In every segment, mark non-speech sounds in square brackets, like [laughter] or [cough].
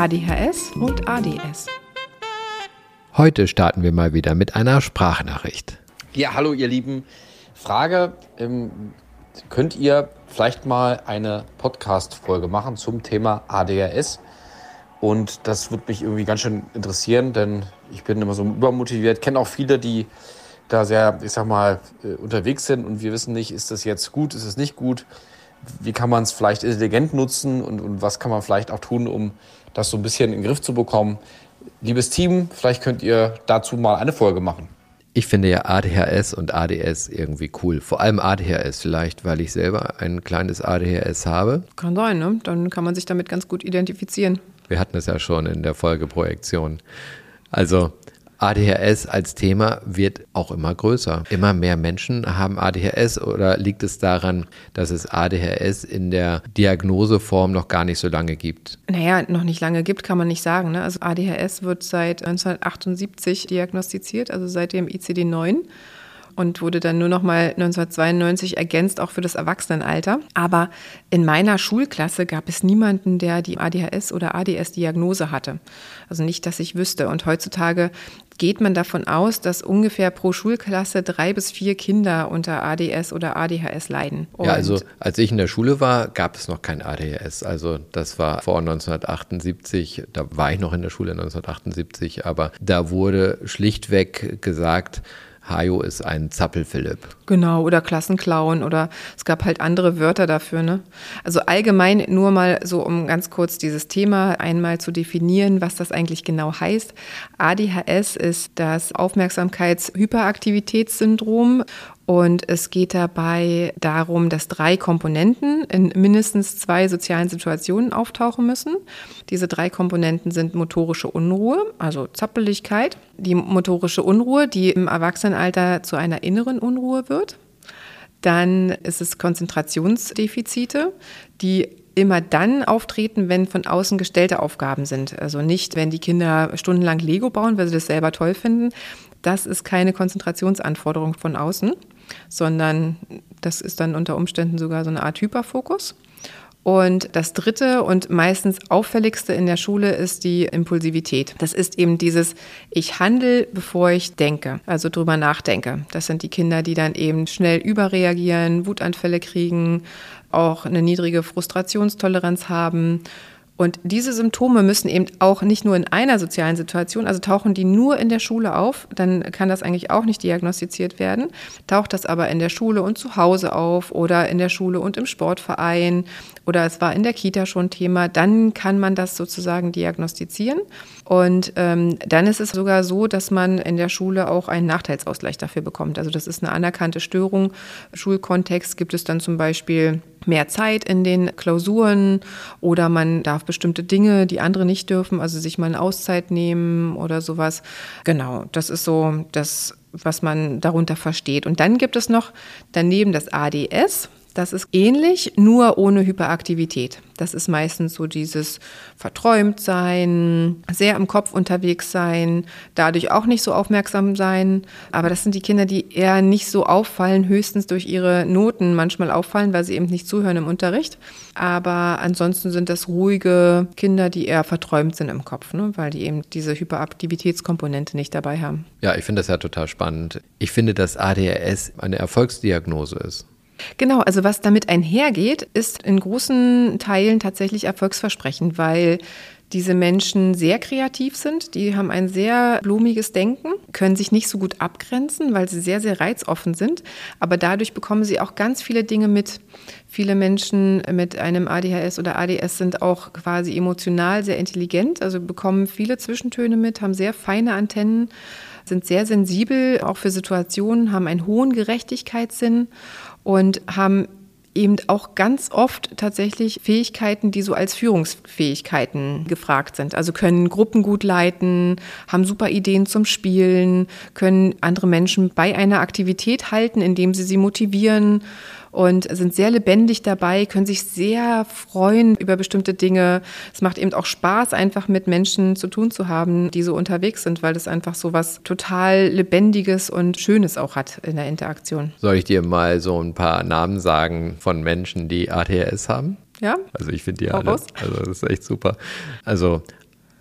ADHS und ADS. Heute starten wir mal wieder mit einer Sprachnachricht. Ja, hallo ihr Lieben. Frage, ähm, könnt ihr vielleicht mal eine Podcast-Folge machen zum Thema ADHS? Und das würde mich irgendwie ganz schön interessieren, denn ich bin immer so übermotiviert, kenne auch viele, die da sehr, ich sag mal, äh, unterwegs sind und wir wissen nicht, ist das jetzt gut, ist es nicht gut? Wie kann man es vielleicht intelligent nutzen und, und was kann man vielleicht auch tun, um das so ein bisschen in den Griff zu bekommen. Liebes Team, vielleicht könnt ihr dazu mal eine Folge machen. Ich finde ja ADHS und ADS irgendwie cool. Vor allem ADHS vielleicht, weil ich selber ein kleines ADHS habe. Kann sein, ne? Dann kann man sich damit ganz gut identifizieren. Wir hatten es ja schon in der Folge Projektion. Also ADHS als Thema wird auch immer größer. Immer mehr Menschen haben ADHS oder liegt es daran, dass es ADHS in der Diagnoseform noch gar nicht so lange gibt? Naja, noch nicht lange gibt, kann man nicht sagen. Ne? Also ADHS wird seit 1978 diagnostiziert, also seit dem ICD-9 und wurde dann nur noch mal 1992 ergänzt, auch für das Erwachsenenalter. Aber in meiner Schulklasse gab es niemanden, der die ADHS oder ADS-Diagnose hatte. Also nicht, dass ich wüsste. Und heutzutage geht man davon aus, dass ungefähr pro Schulklasse drei bis vier Kinder unter ADS oder ADHS leiden. Und ja, also als ich in der Schule war, gab es noch kein ADHS. Also das war vor 1978, da war ich noch in der Schule 1978, aber da wurde schlichtweg gesagt, Hajo ist ein Zappelphilipp. Genau, oder Klassenclown oder es gab halt andere Wörter dafür. Ne? Also allgemein nur mal so, um ganz kurz dieses Thema einmal zu definieren, was das eigentlich genau heißt. ADHS ist das Aufmerksamkeitshyperaktivitätssyndrom und es geht dabei darum, dass drei Komponenten in mindestens zwei sozialen Situationen auftauchen müssen. Diese drei Komponenten sind motorische Unruhe, also Zappeligkeit, die motorische Unruhe, die im Erwachsenenalter zu einer inneren Unruhe wird. Dann ist es Konzentrationsdefizite, die immer dann auftreten, wenn von außen gestellte Aufgaben sind. Also nicht, wenn die Kinder stundenlang Lego bauen, weil sie das selber toll finden. Das ist keine Konzentrationsanforderung von außen sondern das ist dann unter Umständen sogar so eine Art Hyperfokus. Und das dritte und meistens auffälligste in der Schule ist die Impulsivität. Das ist eben dieses, ich handle, bevor ich denke, also drüber nachdenke. Das sind die Kinder, die dann eben schnell überreagieren, Wutanfälle kriegen, auch eine niedrige Frustrationstoleranz haben und diese Symptome müssen eben auch nicht nur in einer sozialen Situation, also tauchen die nur in der Schule auf, dann kann das eigentlich auch nicht diagnostiziert werden. Taucht das aber in der Schule und zu Hause auf oder in der Schule und im Sportverein oder es war in der Kita schon Thema, dann kann man das sozusagen diagnostizieren. Und ähm, dann ist es sogar so, dass man in der Schule auch einen Nachteilsausgleich dafür bekommt. Also das ist eine anerkannte Störung. Schulkontext gibt es dann zum Beispiel mehr Zeit in den Klausuren oder man darf bestimmte Dinge, die andere nicht dürfen, also sich mal eine Auszeit nehmen oder sowas. Genau, das ist so das, was man darunter versteht. Und dann gibt es noch daneben das ADS. Das ist ähnlich, nur ohne Hyperaktivität. Das ist meistens so dieses verträumt sein, sehr im Kopf unterwegs sein, dadurch auch nicht so aufmerksam sein. Aber das sind die Kinder, die eher nicht so auffallen, höchstens durch ihre Noten manchmal auffallen, weil sie eben nicht zuhören im Unterricht. Aber ansonsten sind das ruhige Kinder, die eher verträumt sind im Kopf, ne? weil die eben diese Hyperaktivitätskomponente nicht dabei haben. Ja, ich finde das ja total spannend. Ich finde, dass ADHS eine Erfolgsdiagnose ist. Genau, also was damit einhergeht, ist in großen Teilen tatsächlich erfolgsversprechend, weil diese Menschen sehr kreativ sind, die haben ein sehr blumiges Denken, können sich nicht so gut abgrenzen, weil sie sehr, sehr reizoffen sind, aber dadurch bekommen sie auch ganz viele Dinge mit. Viele Menschen mit einem ADHS oder ADS sind auch quasi emotional sehr intelligent, also bekommen viele Zwischentöne mit, haben sehr feine Antennen, sind sehr sensibel auch für Situationen, haben einen hohen Gerechtigkeitssinn und haben eben auch ganz oft tatsächlich Fähigkeiten, die so als Führungsfähigkeiten gefragt sind. Also können Gruppen gut leiten, haben super Ideen zum Spielen, können andere Menschen bei einer Aktivität halten, indem sie sie motivieren und sind sehr lebendig dabei, können sich sehr freuen über bestimmte Dinge. Es macht eben auch Spaß, einfach mit Menschen zu tun zu haben, die so unterwegs sind, weil das einfach so was total Lebendiges und Schönes auch hat in der Interaktion. Soll ich dir mal so ein paar Namen sagen von Menschen, die ATS haben? Ja. Also ich finde die alle. Also das ist echt super. Also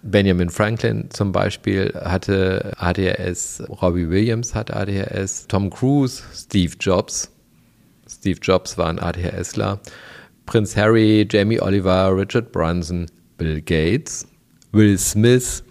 Benjamin Franklin zum Beispiel hatte ADHS, Robbie Williams hat ADHS, Tom Cruise, Steve Jobs, Steve Jobs war ein ADHSler, Prinz Harry, Jamie Oliver, Richard Brunson, Bill Gates, Will Smith,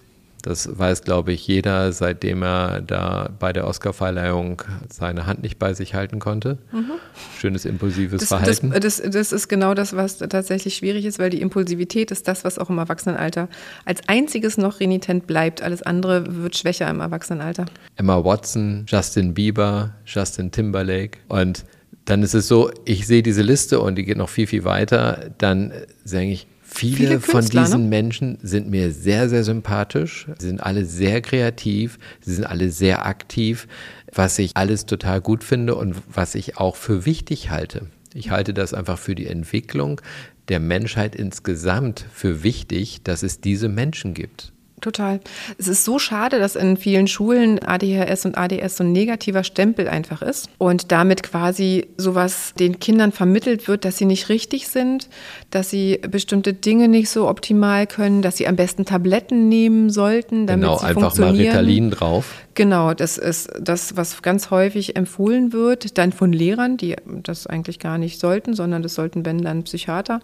das weiß, glaube ich, jeder, seitdem er da bei der Oscarverleihung seine Hand nicht bei sich halten konnte. Mhm. Schönes impulsives das, Verhalten. Das, das, das, ist genau das, was tatsächlich schwierig ist, weil die Impulsivität ist das, was auch im Erwachsenenalter als einziges noch renitent bleibt. Alles andere wird schwächer im Erwachsenenalter. Emma Watson, Justin Bieber, Justin Timberlake und dann ist es so, ich sehe diese Liste und die geht noch viel, viel weiter. Dann sage ich, viele, viele von diesen ne? Menschen sind mir sehr, sehr sympathisch. Sie sind alle sehr kreativ, sie sind alle sehr aktiv, was ich alles total gut finde und was ich auch für wichtig halte. Ich halte das einfach für die Entwicklung der Menschheit insgesamt für wichtig, dass es diese Menschen gibt. Total. Es ist so schade, dass in vielen Schulen ADHS und ADS so ein negativer Stempel einfach ist und damit quasi sowas den Kindern vermittelt wird, dass sie nicht richtig sind, dass sie bestimmte Dinge nicht so optimal können, dass sie am besten Tabletten nehmen sollten, damit genau, sie einfach funktionieren. mal Ritalin drauf. Genau, das ist das, was ganz häufig empfohlen wird, dann von Lehrern, die das eigentlich gar nicht sollten, sondern das sollten, wenn dann Psychiater.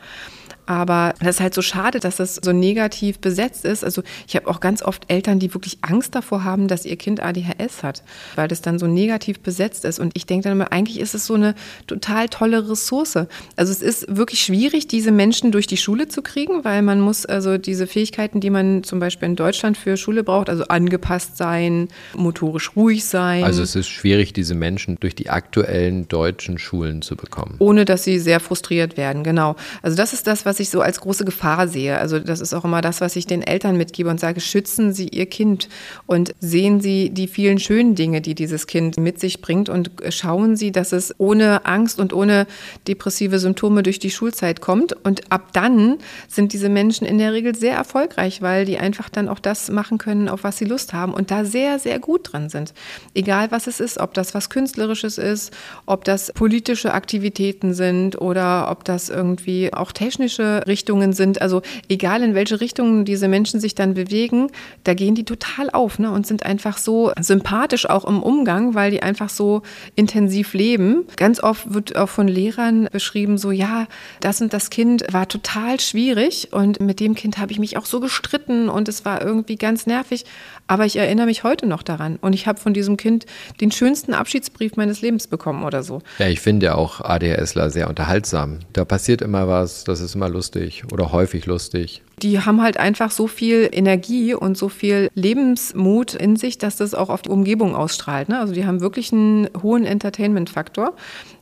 Aber das ist halt so schade, dass das so negativ besetzt ist. Also ich habe auch ganz oft Eltern, die wirklich Angst davor haben, dass ihr Kind ADHS hat, weil das dann so negativ besetzt ist. Und ich denke dann immer, eigentlich ist es so eine total tolle Ressource. Also es ist wirklich schwierig, diese Menschen durch die Schule zu kriegen, weil man muss also diese Fähigkeiten, die man zum Beispiel in Deutschland für Schule braucht, also angepasst sein, motorisch ruhig sein. Also es ist schwierig, diese Menschen durch die aktuellen deutschen Schulen zu bekommen. Ohne dass sie sehr frustriert werden, genau. Also das ist das, was ich so als große Gefahr sehe. Also das ist auch immer das, was ich den Eltern mitgebe und sage, schützen Sie Ihr Kind und sehen Sie die vielen schönen Dinge, die dieses Kind mit sich bringt und schauen Sie, dass es ohne Angst und ohne depressive Symptome durch die Schulzeit kommt. Und ab dann sind diese Menschen in der Regel sehr erfolgreich, weil die einfach dann auch das machen können, auf was sie Lust haben und da sehr, sehr gut drin sind. Egal was es ist, ob das was Künstlerisches ist, ob das politische Aktivitäten sind oder ob das irgendwie auch technische Richtungen sind. Also egal in welche Richtung diese Menschen sich dann bewegen, da gehen die total auf ne, und sind einfach so sympathisch auch im Umgang, weil die einfach so intensiv leben. Ganz oft wird auch von Lehrern beschrieben, so ja, das und das Kind war total schwierig und mit dem Kind habe ich mich auch so gestritten und es war irgendwie ganz nervig. Aber ich erinnere mich heute noch daran und ich habe von diesem Kind den schönsten Abschiedsbrief meines Lebens bekommen oder so. Ja, ich finde auch ADHSler sehr unterhaltsam. Da passiert immer was, das ist immer lustig oder häufig lustig. Die haben halt einfach so viel Energie und so viel Lebensmut in sich, dass das auch auf die Umgebung ausstrahlt. Ne? Also die haben wirklich einen hohen Entertainment-Faktor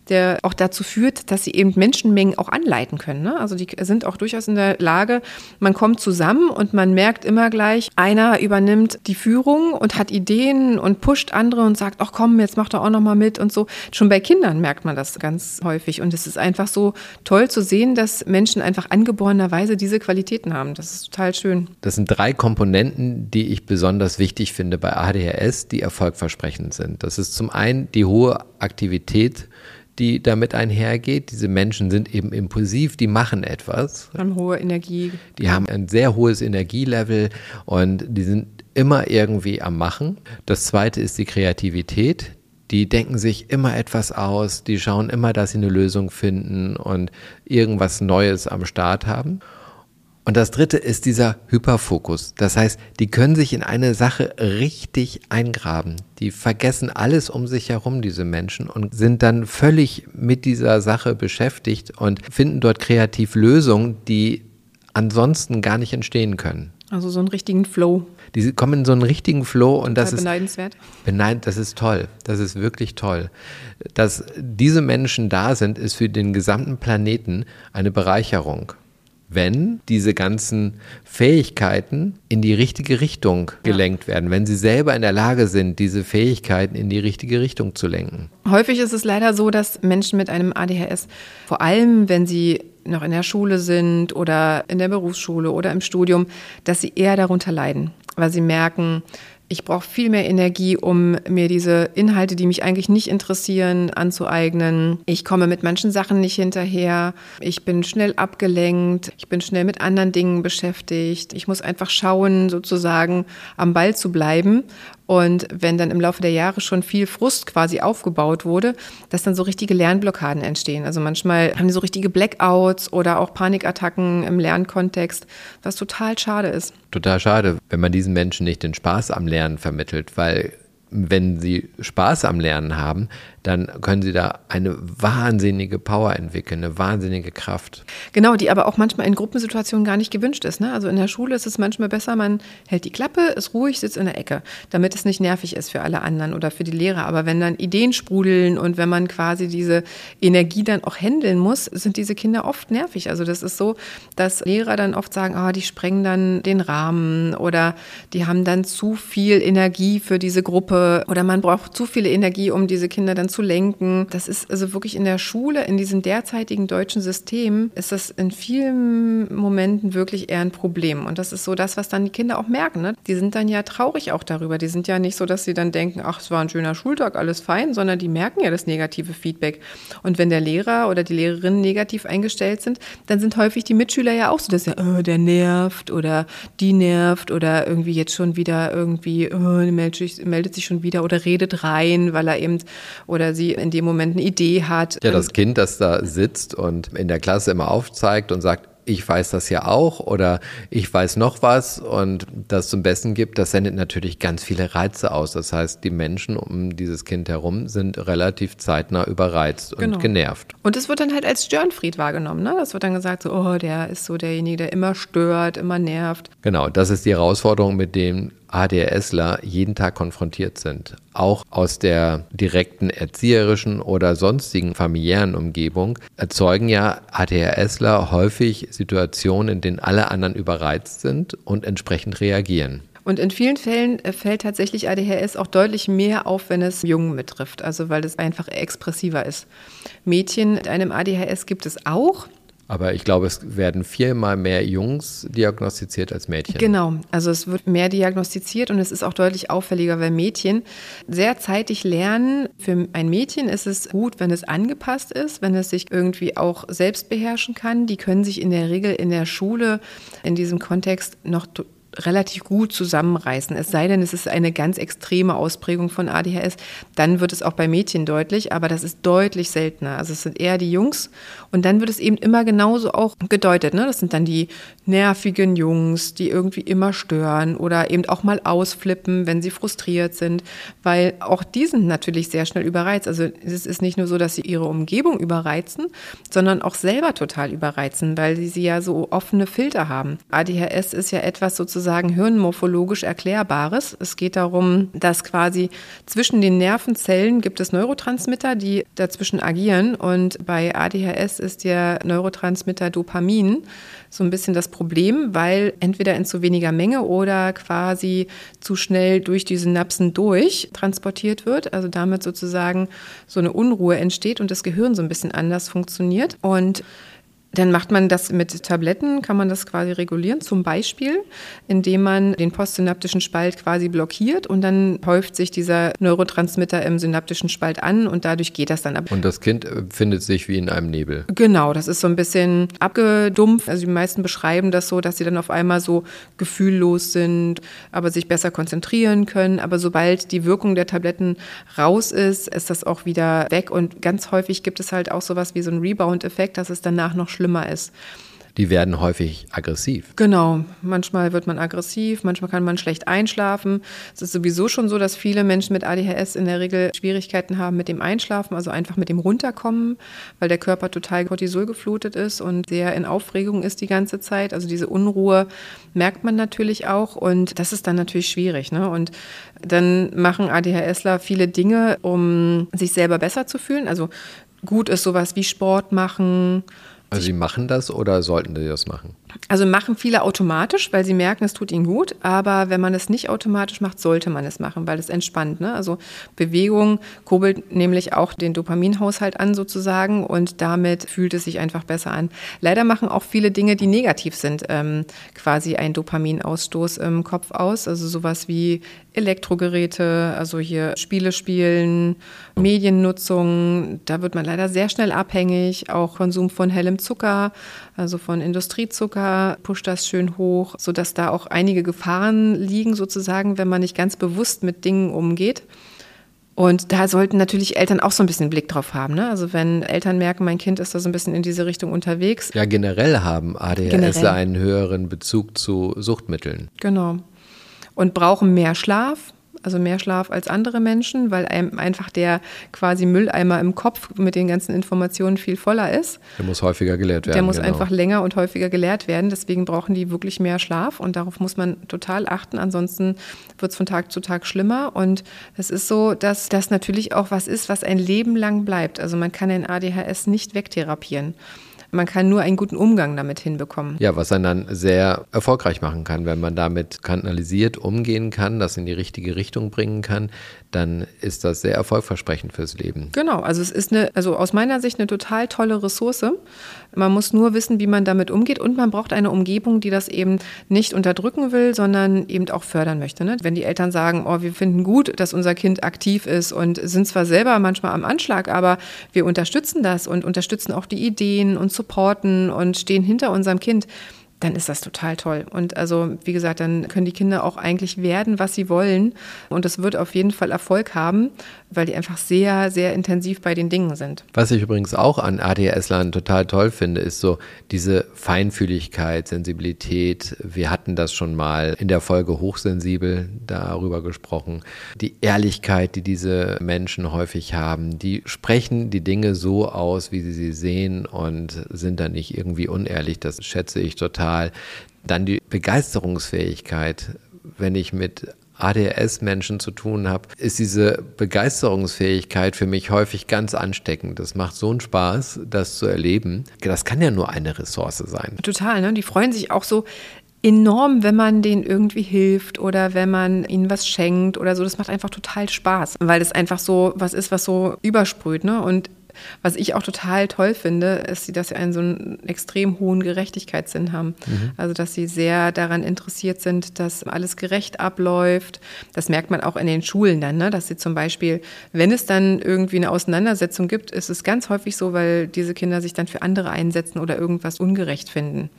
der auch dazu führt, dass sie eben Menschenmengen auch anleiten können. Ne? Also die sind auch durchaus in der Lage, man kommt zusammen und man merkt immer gleich, einer übernimmt die Führung und hat Ideen und pusht andere und sagt, ach komm, jetzt mach doch auch noch mal mit und so. Schon bei Kindern merkt man das ganz häufig und es ist einfach so toll zu sehen, dass Menschen einfach angeborenerweise diese Qualitäten haben. Das ist total schön. Das sind drei Komponenten, die ich besonders wichtig finde bei ADHS, die erfolgversprechend sind. Das ist zum einen die hohe Aktivität die damit einhergeht. Diese Menschen sind eben impulsiv, die machen etwas. Haben hohe Energie. Die haben ein sehr hohes Energielevel und die sind immer irgendwie am Machen. Das zweite ist die Kreativität. Die denken sich immer etwas aus, die schauen immer, dass sie eine Lösung finden und irgendwas Neues am Start haben. Und das dritte ist dieser Hyperfokus. Das heißt, die können sich in eine Sache richtig eingraben. Die vergessen alles um sich herum, diese Menschen, und sind dann völlig mit dieser Sache beschäftigt und finden dort kreativ Lösungen, die ansonsten gar nicht entstehen können. Also so einen richtigen Flow. Die kommen in so einen richtigen Flow und das ist beneidenswert. beneid, das ist toll. Das ist wirklich toll. Dass diese Menschen da sind, ist für den gesamten Planeten eine Bereicherung. Wenn diese ganzen Fähigkeiten in die richtige Richtung gelenkt werden, wenn sie selber in der Lage sind, diese Fähigkeiten in die richtige Richtung zu lenken. Häufig ist es leider so, dass Menschen mit einem ADHS, vor allem wenn sie noch in der Schule sind oder in der Berufsschule oder im Studium, dass sie eher darunter leiden, weil sie merken, ich brauche viel mehr Energie, um mir diese Inhalte, die mich eigentlich nicht interessieren, anzueignen. Ich komme mit manchen Sachen nicht hinterher. Ich bin schnell abgelenkt. Ich bin schnell mit anderen Dingen beschäftigt. Ich muss einfach schauen, sozusagen am Ball zu bleiben. Und wenn dann im Laufe der Jahre schon viel Frust quasi aufgebaut wurde, dass dann so richtige Lernblockaden entstehen. Also manchmal haben die so richtige Blackouts oder auch Panikattacken im Lernkontext, was total schade ist. Total schade, wenn man diesen Menschen nicht den Spaß am Lernen vermittelt, weil wenn sie Spaß am Lernen haben, dann können sie da eine wahnsinnige Power entwickeln, eine wahnsinnige Kraft. Genau, die aber auch manchmal in Gruppensituationen gar nicht gewünscht ist. Ne? Also in der Schule ist es manchmal besser, man hält die Klappe, ist ruhig, sitzt in der Ecke, damit es nicht nervig ist für alle anderen oder für die Lehrer. Aber wenn dann Ideen sprudeln und wenn man quasi diese Energie dann auch handeln muss, sind diese Kinder oft nervig. Also das ist so, dass Lehrer dann oft sagen, ah, die sprengen dann den Rahmen oder die haben dann zu viel Energie für diese Gruppe oder man braucht zu viel Energie, um diese Kinder dann zu lenken. Das ist also wirklich in der Schule, in diesem derzeitigen deutschen System, ist das in vielen Momenten wirklich eher ein Problem. Und das ist so das, was dann die Kinder auch merken. Ne? Die sind dann ja traurig auch darüber. Die sind ja nicht so, dass sie dann denken, ach, es war ein schöner Schultag, alles fein, sondern die merken ja das negative Feedback. Und wenn der Lehrer oder die Lehrerin negativ eingestellt sind, dann sind häufig die Mitschüler ja auch so, dass ja, oh, der nervt oder die nervt oder irgendwie jetzt schon wieder irgendwie, oh, meldet, sich, meldet sich schon wieder oder redet rein, weil er eben oder sie in dem Moment eine Idee hat. Ja, das Kind, das da sitzt und in der Klasse immer aufzeigt und sagt, ich weiß das ja auch oder ich weiß noch was und das zum Besten gibt, das sendet natürlich ganz viele Reize aus. Das heißt, die Menschen um dieses Kind herum sind relativ zeitnah überreizt Genau. und genervt. Und es wird dann halt als Störenfried wahrgenommen. Ne? Das wird dann gesagt, so, oh, der ist so derjenige, der immer stört, immer nervt. Genau, das ist die Herausforderung, mit dem ADHSler jeden Tag konfrontiert sind. Auch aus der direkten erzieherischen oder sonstigen familiären Umgebung erzeugen ja ADHSler häufig Situationen, in denen alle anderen überreizt sind und entsprechend reagieren. Und in vielen Fällen äh, fällt tatsächlich ADHS auch deutlich mehr auf, wenn es Jungen betrifft, also weil es einfach expressiver ist. Mädchen mit einem ADHS gibt es auch. Aber ich glaube, es werden viermal mehr Jungs diagnostiziert als Mädchen. Genau, also es wird mehr diagnostiziert und es ist auch deutlich auffälliger, weil Mädchen sehr zeitig lernen. Für ein Mädchen ist es gut, wenn es angepasst ist, wenn es sich irgendwie auch selbst beherrschen kann. Die können sich in der Regel in der Schule in diesem Kontext noch relativ gut zusammenreißen. Es sei denn, es ist eine ganz extreme Ausprägung von ADHS, dann wird es auch bei Mädchen deutlich, aber das ist deutlich seltener. Also es sind eher die Jungs und dann wird es eben immer genauso auch gedeutet. Ne? Das sind dann die nervigen Jungs, die irgendwie immer stören oder eben auch mal ausflippen, wenn sie frustriert sind, weil auch die sind natürlich sehr schnell überreizt. Also es ist nicht nur so, dass sie ihre Umgebung überreizen, sondern auch selber total überreizen, weil sie, sie ja so offene Filter haben. ADHS ist ja etwas sozusagen hirnmorphologisch Erklärbares. Es geht darum, dass quasi zwischen den Nervenzellen gibt es Neurotransmitter, die dazwischen agieren. Und bei ADHS ist der Neurotransmitter Dopamin so ein bisschen das Problem, weil entweder in zu weniger Menge oder quasi zu schnell durch die Synapsen durch transportiert wird, also damit sozusagen so eine Unruhe entsteht und das Gehirn so ein bisschen anders funktioniert. Und dann macht man das mit Tabletten, kann man das quasi regulieren, zum Beispiel, indem man den postsynaptischen Spalt quasi blockiert und dann häuft sich dieser Neurotransmitter im synaptischen Spalt an und dadurch geht das dann ab. Und das Kind äh, findet sich wie in einem Nebel. Genau, das ist so ein bisschen abgedumpft. Also die meisten beschreiben das so, dass sie dann auf einmal so gefühllos sind, aber sich besser konzentrieren können. Aber sobald die Wirkung der Tabletten raus ist, ist das auch wieder weg. Und ganz häufig gibt es halt auch sowas wie so einen Rebound-Effekt, dass es danach noch schlimmer ist. die werden häufig aggressiv. Genau, manchmal wird man aggressiv, manchmal kann man schlecht einschlafen. Es ist sowieso schon so, dass viele Menschen mit ADHS in der Regel Schwierigkeiten haben mit dem Einschlafen, also einfach mit dem Runterkommen, weil der Körper total Cortisol geflutet ist und sehr in Aufregung ist die ganze Zeit. Also diese Unruhe merkt man natürlich auch und das ist dann natürlich schwierig. Ne? Und dann machen ADHSler viele Dinge, um sich selber besser zu fühlen. Also gut ist sowas wie Sport machen. Also Sie machen das oder sollten Sie das machen? Also machen viele automatisch, weil sie merken, es tut ihnen gut. Aber wenn man es nicht automatisch macht, sollte man es machen, weil es entspannt. Ne? Also Bewegung kurbelt nämlich auch den Dopaminhaushalt an sozusagen und damit fühlt es sich einfach besser an. Leider machen auch viele Dinge, die negativ sind, ähm, quasi einen Dopaminausstoß im Kopf aus. Also sowas wie Elektrogeräte, also hier Spiele spielen, Mediennutzung. Da wird man leider sehr schnell abhängig. Auch Konsum von hellem Zucker, also von Industriezucker, pusht das schön hoch, sodass da auch einige Gefahren liegen, sozusagen, wenn man nicht ganz bewusst mit Dingen umgeht. Und da sollten natürlich Eltern auch so ein bisschen Blick drauf haben. Ne? Also wenn Eltern merken, mein Kind ist da so ein bisschen in diese Richtung unterwegs. Ja, generell haben ADHS generell. einen höheren Bezug zu Suchtmitteln. Genau. Und brauchen mehr Schlaf, also mehr Schlaf als andere Menschen, weil einem einfach der quasi Mülleimer im Kopf mit den ganzen Informationen viel voller ist. Der muss häufiger geleert werden. Der muss genau. einfach länger und häufiger geleert werden. Deswegen brauchen die wirklich mehr Schlaf und darauf muss man total achten. Ansonsten wird es von Tag zu Tag schlimmer. Und es ist so, dass das natürlich auch was ist, was ein Leben lang bleibt. Also man kann ein ADHS nicht wegtherapieren. Man kann nur einen guten Umgang damit hinbekommen. Ja, was einen dann sehr erfolgreich machen kann, wenn man damit kanalisiert umgehen kann, das in die richtige Richtung bringen kann, dann ist das sehr erfolgversprechend fürs Leben. Genau, also es ist eine, also aus meiner Sicht eine total tolle Ressource. Man muss nur wissen, wie man damit umgeht und man braucht eine Umgebung, die das eben nicht unterdrücken will, sondern eben auch fördern möchte. Ne? Wenn die Eltern sagen, oh, wir finden gut, dass unser Kind aktiv ist und sind zwar selber manchmal am Anschlag, aber wir unterstützen das und unterstützen auch die Ideen und supporten und stehen hinter unserem Kind dann ist das total toll. Und also, wie gesagt, dann können die Kinder auch eigentlich werden, was sie wollen. Und es wird auf jeden Fall Erfolg haben, weil die einfach sehr, sehr intensiv bei den Dingen sind. Was ich übrigens auch an ADHS-Lern total toll finde, ist so diese Feinfühligkeit, Sensibilität. Wir hatten das schon mal in der Folge Hochsensibel darüber gesprochen. Die Ehrlichkeit, die diese Menschen häufig haben. Die sprechen die Dinge so aus, wie sie sie sehen und sind dann nicht irgendwie unehrlich. Das schätze ich total total. Dann die Begeisterungsfähigkeit. Wenn ich mit ADHS-Menschen zu tun habe, ist diese Begeisterungsfähigkeit für mich häufig ganz ansteckend. Das macht so einen Spaß, das zu erleben. Das kann ja nur eine Ressource sein. Total, ne? Die freuen sich auch so enorm, wenn man denen irgendwie hilft oder wenn man ihnen was schenkt oder so. Das macht einfach total Spaß, weil es einfach so was ist, was so übersprüht. Ne? Und was ich auch total toll finde, ist, dass sie einen so einen extrem hohen Gerechtigkeitssinn haben. Mhm. Also, dass sie sehr daran interessiert sind, dass alles gerecht abläuft. Das merkt man auch in den Schulen dann, ne? dass sie zum Beispiel, wenn es dann irgendwie eine Auseinandersetzung gibt, ist es ganz häufig so, weil diese Kinder sich dann für andere einsetzen oder irgendwas ungerecht finden.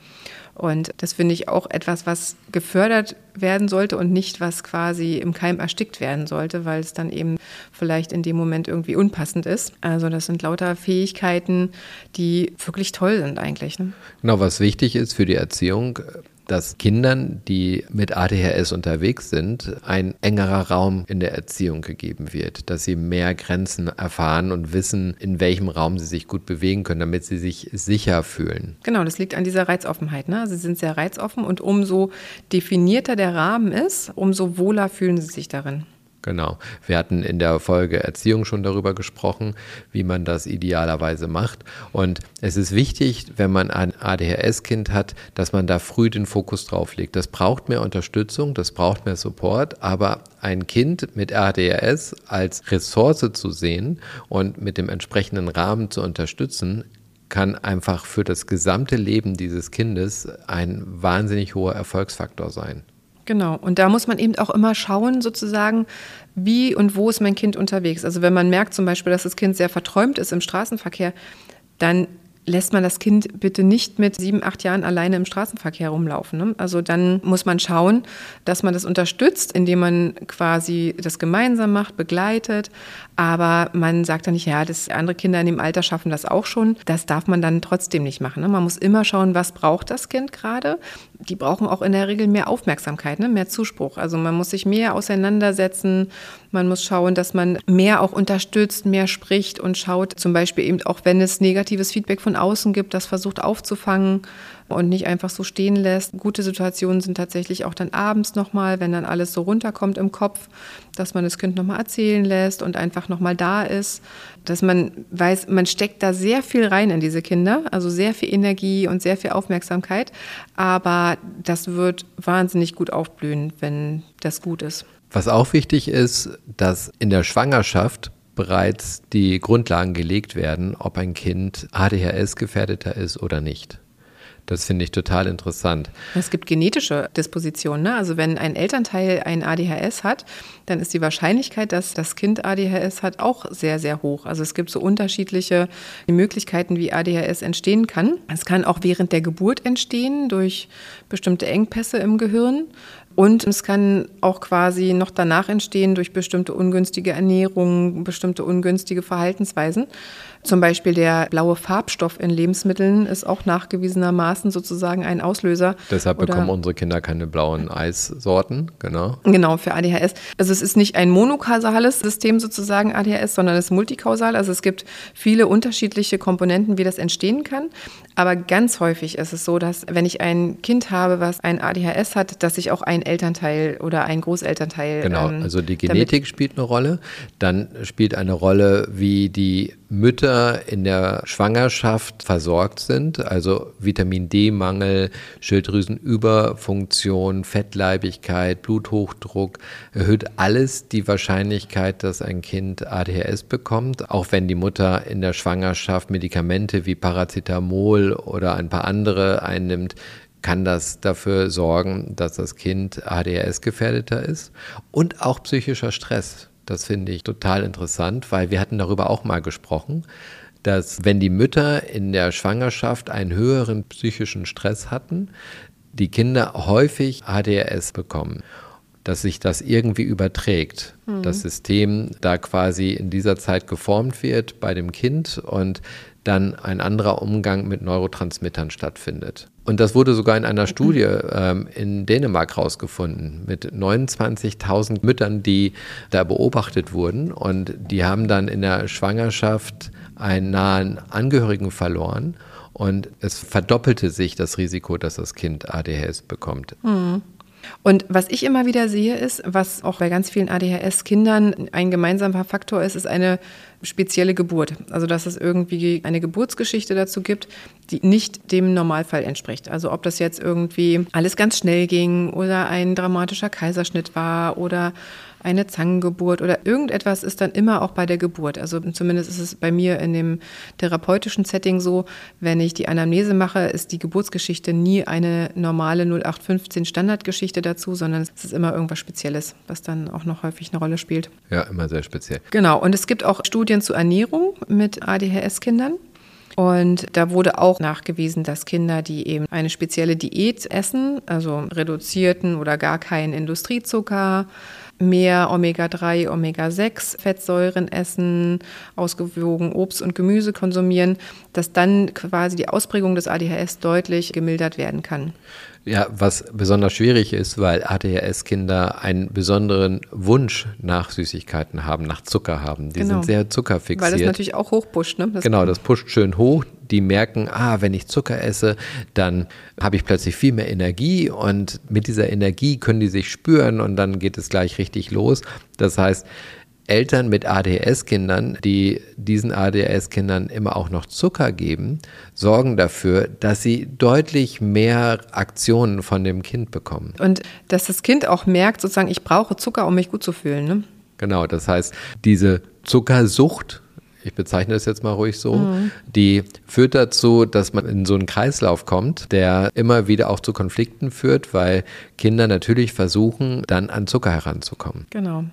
Und das finde ich auch etwas, was gefördert werden sollte und nicht, was quasi im Keim erstickt werden sollte, weil es dann eben vielleicht in dem Moment irgendwie unpassend ist. Also das sind lauter Fähigkeiten, die wirklich toll sind eigentlich. Ne? Genau, was wichtig ist für die Erziehung, dass Kindern, die mit ADHS unterwegs sind, ein engerer Raum in der Erziehung gegeben wird, dass sie mehr Grenzen erfahren und wissen, in welchem Raum sie sich gut bewegen können, damit sie sich sicher fühlen. Genau, das liegt an dieser Reizoffenheit. Ne? Sie sind sehr reizoffen und umso definierter der Rahmen ist, umso wohler fühlen sie sich darin. Genau. Wir hatten in der Folge Erziehung schon darüber gesprochen, wie man das idealerweise macht. Und es ist wichtig, wenn man ein ADHS-Kind hat, dass man da früh den Fokus drauf legt. Das braucht mehr Unterstützung, das braucht mehr Support, aber ein Kind mit ADHS als Ressource zu sehen und mit dem entsprechenden Rahmen zu unterstützen, kann einfach für das gesamte Leben dieses Kindes ein wahnsinnig hoher Erfolgsfaktor sein. Genau. Und da muss man eben auch immer schauen, sozusagen, wie und wo ist mein Kind unterwegs. Also wenn man merkt zum Beispiel, dass das Kind sehr verträumt ist im Straßenverkehr, dann lässt man das Kind bitte nicht mit sieben, acht Jahren alleine im Straßenverkehr rumlaufen. Ne? Also dann muss man schauen, dass man das unterstützt, indem man quasi das gemeinsam macht, begleitet. Aber man sagt dann nicht, ja, das andere Kinder in dem Alter schaffen das auch schon. Das darf man dann trotzdem nicht machen. Ne? Man muss immer schauen, was braucht das Kind gerade. Die brauchen auch in der Regel mehr Aufmerksamkeit, ne? mehr Zuspruch. Also man muss sich mehr auseinandersetzen. Man muss schauen, dass man mehr auch unterstützt, mehr spricht und schaut, zum Beispiel eben auch, wenn es negatives Feedback von außen gibt, das versucht aufzufangen und nicht einfach so stehen lässt. Gute Situationen sind tatsächlich auch dann abends nochmal, wenn dann alles so runterkommt im Kopf, dass man das Kind nochmal erzählen lässt und einfach nochmal da ist, dass man weiß, man steckt da sehr viel rein in diese Kinder, also sehr viel Energie und sehr viel Aufmerksamkeit, aber das wird wahnsinnig gut aufblühen, wenn das gut ist. Was auch wichtig ist, dass in der Schwangerschaft bereits die Grundlagen gelegt werden, ob ein Kind ADHS gefährdeter ist oder nicht. Das finde ich total interessant. Es gibt genetische Dispositionen. Ne? Also wenn ein Elternteil ein ADHS hat, dann ist die Wahrscheinlichkeit, dass das Kind ADHS hat, auch sehr, sehr hoch. Also es gibt so unterschiedliche Möglichkeiten, wie ADHS entstehen kann. Es kann auch während der Geburt entstehen durch bestimmte Engpässe im Gehirn. Und es kann auch quasi noch danach entstehen durch bestimmte ungünstige Ernährung, bestimmte ungünstige Verhaltensweisen. Zum Beispiel der blaue Farbstoff in Lebensmitteln ist auch nachgewiesenermaßen sozusagen ein Auslöser. Deshalb Oder bekommen unsere Kinder keine blauen Eissorten, genau. Genau, für ADHS. Also es ist nicht ein monokausales System sozusagen ADHS, sondern es ist multikausal. Also es gibt viele unterschiedliche Komponenten, wie das entstehen kann. Aber ganz häufig ist es so, dass wenn ich ein Kind habe, was ein ADHS hat, dass ich auch ein Elternteil oder ein Großelternteil. Genau, ähm, also die Genetik spielt eine Rolle. Dann spielt eine Rolle, wie die Mütter in der Schwangerschaft versorgt sind, also Vitamin D-Mangel, Schilddrüsenüberfunktion, Fettleibigkeit, Bluthochdruck, erhöht alles die Wahrscheinlichkeit, dass ein Kind ADHS bekommt, auch wenn die Mutter in der Schwangerschaft Medikamente wie Paracetamol oder ein paar andere einnimmt, kann das dafür sorgen, dass das Kind ADHS gefährdeter ist. Und auch psychischer Stress. Das finde ich total interessant, weil wir hatten darüber auch mal gesprochen, dass wenn die Mütter in der Schwangerschaft einen höheren psychischen Stress hatten, die Kinder häufig ADHS bekommen dass sich das irgendwie überträgt. Mhm. Das System da quasi in dieser Zeit geformt wird bei dem Kind und dann ein anderer Umgang mit Neurotransmittern stattfindet. Und das wurde sogar in einer Studie ähm, in Dänemark rausgefunden mit 29.000 Müttern, die da beobachtet wurden. Und die haben dann in der Schwangerschaft einen nahen Angehörigen verloren. Und es verdoppelte sich das Risiko, dass das Kind ADHS bekommt. Mhm. Und was ich immer wieder sehe, ist, was auch bei ganz vielen ADHS-Kindern ein gemeinsamer Faktor ist, ist eine spezielle Geburt. Also dass es irgendwie eine Geburtsgeschichte dazu gibt, die nicht dem Normalfall entspricht. Also ob das jetzt irgendwie alles ganz schnell ging oder ein dramatischer Kaiserschnitt war oder eine Zangengeburt oder irgendetwas ist dann immer auch bei der Geburt. Also zumindest ist es bei mir in dem therapeutischen Setting so, wenn ich die Anamnese mache, ist die Geburtsgeschichte nie eine normale 0815 Standardgeschichte dazu, sondern es ist immer irgendwas Spezielles, was dann auch noch häufig eine Rolle spielt. Ja, immer sehr speziell. Genau. Und es gibt auch Studien zur Ernährung mit ADHS-Kindern. Und da wurde auch nachgewiesen, dass Kinder, die eben eine spezielle Diät essen, also reduzierten oder gar keinen Industriezucker, mehr Omega-3, Omega-6 Fettsäuren essen, ausgewogen Obst und Gemüse konsumieren, dass dann quasi die Ausprägung des ADHS deutlich gemildert werden kann. Ja, was besonders schwierig ist, weil ADHS-Kinder einen besonderen Wunsch nach Süßigkeiten haben, nach Zucker haben. Die genau. sind sehr zuckerfixiert. Weil das natürlich auch hochpusht, ne? Das genau, das pusht schön hoch. Die merken, ah, wenn ich Zucker esse, dann habe ich plötzlich viel mehr Energie und mit dieser Energie können die sich spüren und dann geht es gleich richtig los. Das heißt, Eltern mit ADS-Kindern, die diesen ADS-Kindern immer auch noch Zucker geben, sorgen dafür, dass sie deutlich mehr Aktionen von dem Kind bekommen. Und dass das Kind auch merkt, sozusagen, ich brauche Zucker, um mich gut zu fühlen. Ne? Genau, das heißt, diese Zuckersucht, ich bezeichne das jetzt mal ruhig so, mhm. die führt dazu, dass man in so einen Kreislauf kommt, der immer wieder auch zu Konflikten führt, weil Kinder natürlich versuchen, dann an Zucker heranzukommen. Genau.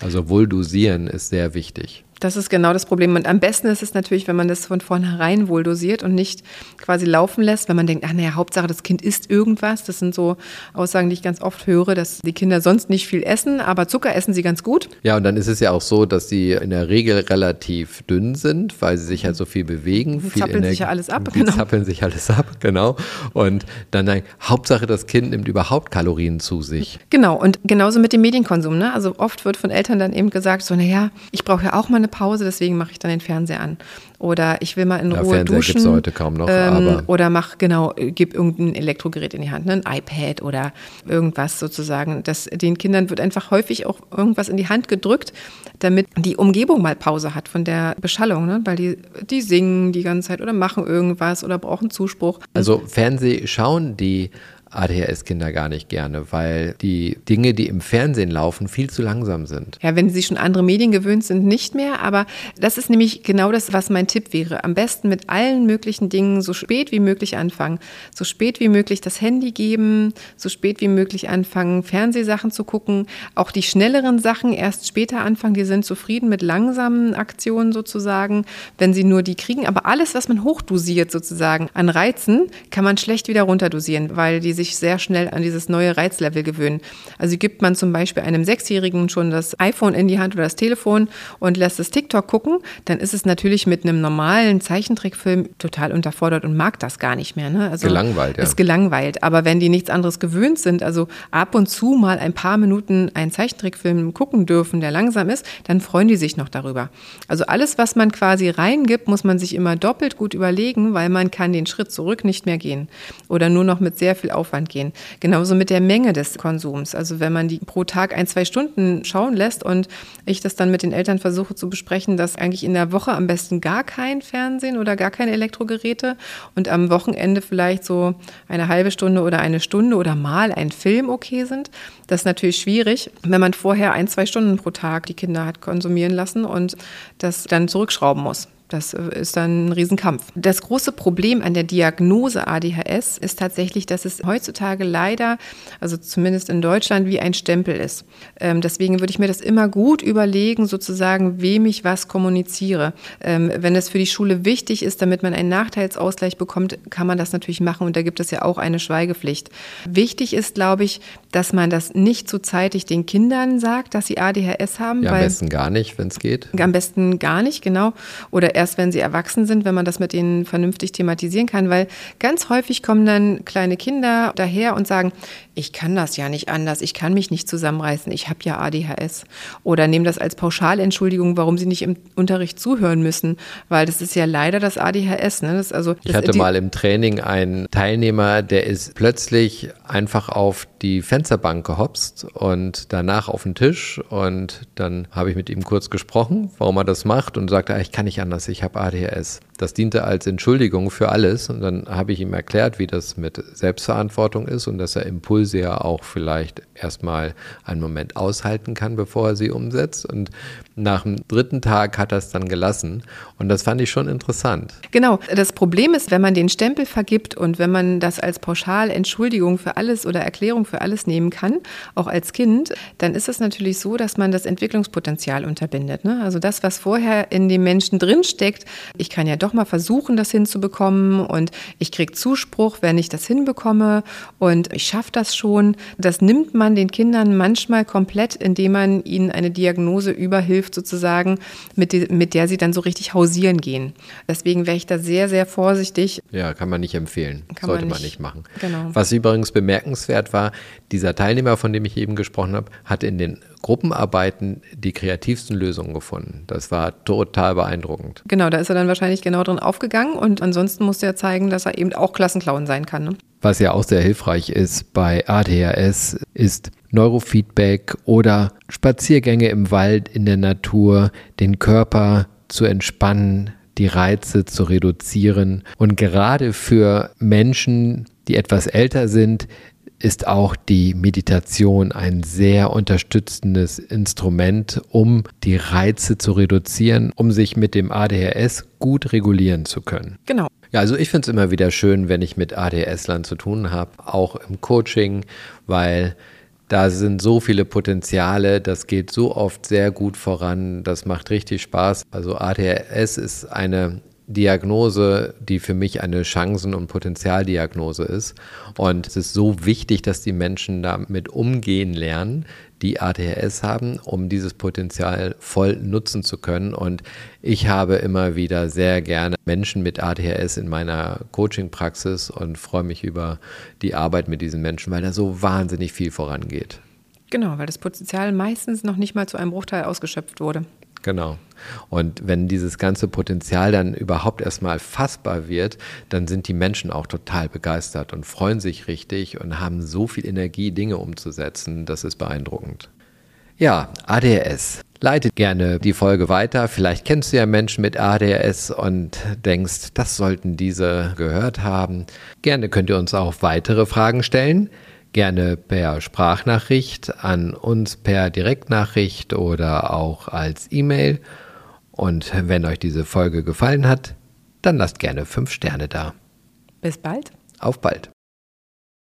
Also wohl dosieren ist sehr wichtig. Das ist genau das Problem. Und am besten ist es natürlich, wenn man das von vornherein wohl dosiert und nicht quasi laufen lässt, wenn man denkt, ach naja, Hauptsache das Kind isst irgendwas. Das sind so Aussagen, die ich ganz oft höre, dass die Kinder sonst nicht viel essen, aber Zucker essen sie ganz gut. Ja, und dann ist es ja auch so, dass sie in der Regel relativ dünn sind, weil sie sich halt so viel bewegen. Die viel zappeln Energie- sich ja alles ab, Die genau. zappeln sich alles ab, [laughs] genau. Und dann, dann Hauptsache das Kind nimmt überhaupt Kalorien zu sich. Genau, und genauso mit dem Medienkonsum. Ne? Also oft wird von Eltern dann eben gesagt, so, naja, ich brauche ja auch mal eine Pause, deswegen mache ich dann den Fernseher an. Oder ich will mal in Ja, Ruhe Fernseher duschen. gibt's heute kaum noch, aber- Oder mach, genau, gib irgendein Elektrogerät in die Hand, ne? ein iPad oder irgendwas sozusagen. Das, den Kindern wird einfach häufig auch irgendwas in die Hand gedrückt, damit die Umgebung mal Pause hat von der Beschallung, ne? weil die, die singen die ganze Zeit oder machen irgendwas oder brauchen Zuspruch. Also Fernseh schauen die ADHS-Kinder gar nicht gerne, weil die Dinge, die im Fernsehen laufen, viel zu langsam sind. Ja, wenn sie schon andere Medien gewöhnt sind, nicht mehr. Aber das ist nämlich genau das, was mein Tipp wäre. Am besten mit allen möglichen Dingen so spät wie möglich anfangen. So spät wie möglich das Handy geben, so spät wie möglich anfangen, Fernsehsachen zu gucken. Auch die schnelleren Sachen erst später anfangen. Die sind zufrieden mit langsamen Aktionen sozusagen, wenn sie nur die kriegen. Aber alles, was man hochdosiert sozusagen an Reizen, kann man schlecht wieder runterdosieren, weil die sich sehr schnell an dieses neue Reizlevel gewöhnen. Also gibt man zum Beispiel einem Sechsjährigen schon das iPhone in die Hand oder das Telefon und lässt es TikTok gucken, dann ist es natürlich mit einem normalen Zeichentrickfilm total unterfordert und mag das gar nicht mehr. Ne? Also Gelangweilt, ja. Ist gelangweilt. Aber wenn die nichts anderes gewöhnt sind, also ab und zu mal ein paar Minuten einen Zeichentrickfilm gucken dürfen, der langsam ist, dann freuen die sich noch darüber. Also alles, was man quasi reingibt, muss man sich immer doppelt gut überlegen, weil man kann den Schritt zurück nicht mehr gehen oder nur noch mit sehr viel Aufwand gehen. Genauso mit der Menge des Konsums. Also wenn man die pro Tag ein, zwei Stunden schauen lässt und ich das dann mit den Eltern versuche zu besprechen, dass eigentlich in der Woche am besten gar kein Fernsehen oder gar keine Elektrogeräte und am Wochenende vielleicht so eine halbe Stunde oder eine Stunde oder mal ein Film okay sind. Das ist natürlich schwierig, wenn man vorher ein, zwei Stunden pro Tag die Kinder hat konsumieren lassen und das dann zurückschrauben muss. Das äh, ist dann ein Riesenkampf. Das große Problem an der Diagnose ADHS ist tatsächlich, dass es heutzutage leider, also zumindest in Deutschland, wie ein Stempel ist. Ähm, deswegen würde ich mir das immer gut überlegen, sozusagen, wem ich was kommuniziere. Ähm, wenn es für die Schule wichtig ist, damit man einen Nachteilsausgleich bekommt, kann man das natürlich machen und da gibt es ja auch eine Schweigepflicht. Wichtig ist, glaube ich, dass man das nicht zu zeitig den Kindern sagt, dass sie ADHS haben, Ja, am besten gar nicht, wenn es geht. am besten gar nicht, genau. Oder erst, wenn sie erwachsen sind, wenn man das mit ihnen vernünftig thematisieren kann. Weil ganz häufig kommen dann kleine Kinder daher und sagen, ich kann das ja nicht anders, ich kann mich nicht zusammenreißen, ich habe ja ADHS. Oder nehmen das als Pauschalentschuldigung, warum sie nicht im Unterricht zuhören müssen. Weil das ist ja leider das ADHS. Ne? Das, also, Ich das, hatte die- mal im Training einen Teilnehmer, der ist plötzlich einfach auf die Fensterbank gehopst und danach auf den Tisch und dann habe ich mit ihm kurz gesprochen, warum er das macht und sagte, ah, ich kann nicht anders, ich habe ADHS. Das diente als Entschuldigung für alles und dann habe ich ihm erklärt, wie das mit Selbstverantwortung ist und dass er Impulse ja auch vielleicht erstmal einen Moment aushalten kann, bevor er sie umsetzt. Und nach dem dritten Tag hat er es dann gelassen und das fand ich schon interessant. Genau. Das Problem ist, wenn man den Stempel vergibt und wenn man das als Pauschalentschuldigung für alles oder Erklärung für alles nehmen kann, auch als Kind, dann ist es natürlich so, dass man das Entwicklungspotenzial unterbindet. Ne? Also das, was vorher in dem Menschen drinsteckt, ich kann ja doch mal versuchen, das hinzubekommen und ich kriege Zuspruch, wenn ich das hinbekomme und ich schaffe das schon. Das nimmt man den Kindern manchmal komplett, indem man ihnen eine Diagnose überhilft, sozusagen, mit, die, mit der sie dann so richtig hausieren gehen. Deswegen wäre ich da sehr, sehr vorsichtig. Ja, kann man nicht empfehlen. Kann Sollte man man nicht. nicht machen. Genau. Was übrigens bemerkenswert war, dieser Teilnehmer, von dem ich eben gesprochen habe, hat in den Gruppenarbeiten die kreativsten Lösungen gefunden. Das war total beeindruckend. Genau, da ist er dann wahrscheinlich genau drin aufgegangen und ansonsten musste er zeigen, dass er eben auch Klassenclown sein kann. Ne? Was ja auch sehr hilfreich ist bei ADHS, ist Neurofeedback oder Spaziergänge im Wald, in der Natur, den Körper zu entspannen, die Reize zu reduzieren. Und gerade für Menschen, die etwas älter sind, ist auch die Meditation ein sehr unterstützendes Instrument, um die Reize zu reduzieren, um sich mit dem ADHS gut regulieren zu können. Genau. Ja, also ich finde es immer wieder schön, wenn ich mit ADS-Lern zu tun habe, auch im Coaching, weil Da sind so viele Potenziale, das geht so oft sehr gut voran, das macht richtig Spaß. Also ADHS ist eine Diagnose, die für mich eine Chancen- und Potenzialdiagnose ist. Und es ist so wichtig, dass die Menschen damit umgehen lernen, die ADHS haben, um dieses Potenzial voll nutzen zu können. Und ich habe immer wieder sehr gerne Menschen mit ADHS in meiner Coaching-Praxis und freue mich über die Arbeit mit diesen Menschen, weil da so wahnsinnig viel vorangeht. Genau, weil das Potenzial meistens noch nicht mal zu einem Bruchteil ausgeschöpft wurde. Genau. Und wenn dieses ganze Potenzial dann überhaupt erstmal fassbar wird, dann sind die Menschen auch total begeistert und freuen sich richtig und haben so viel Energie, Dinge umzusetzen. Das ist beeindruckend. Ja, ADHS. Leitet gerne die Folge weiter. Vielleicht kennst du ja Menschen mit ADHS und denkst, das sollten diese gehört haben. Gerne könnt ihr uns auch weitere Fragen stellen gerne per Sprachnachricht an uns per Direktnachricht oder auch als E-Mail. Und wenn euch diese Folge gefallen hat, dann lasst gerne fünf Sterne da. Bis bald. Auf bald.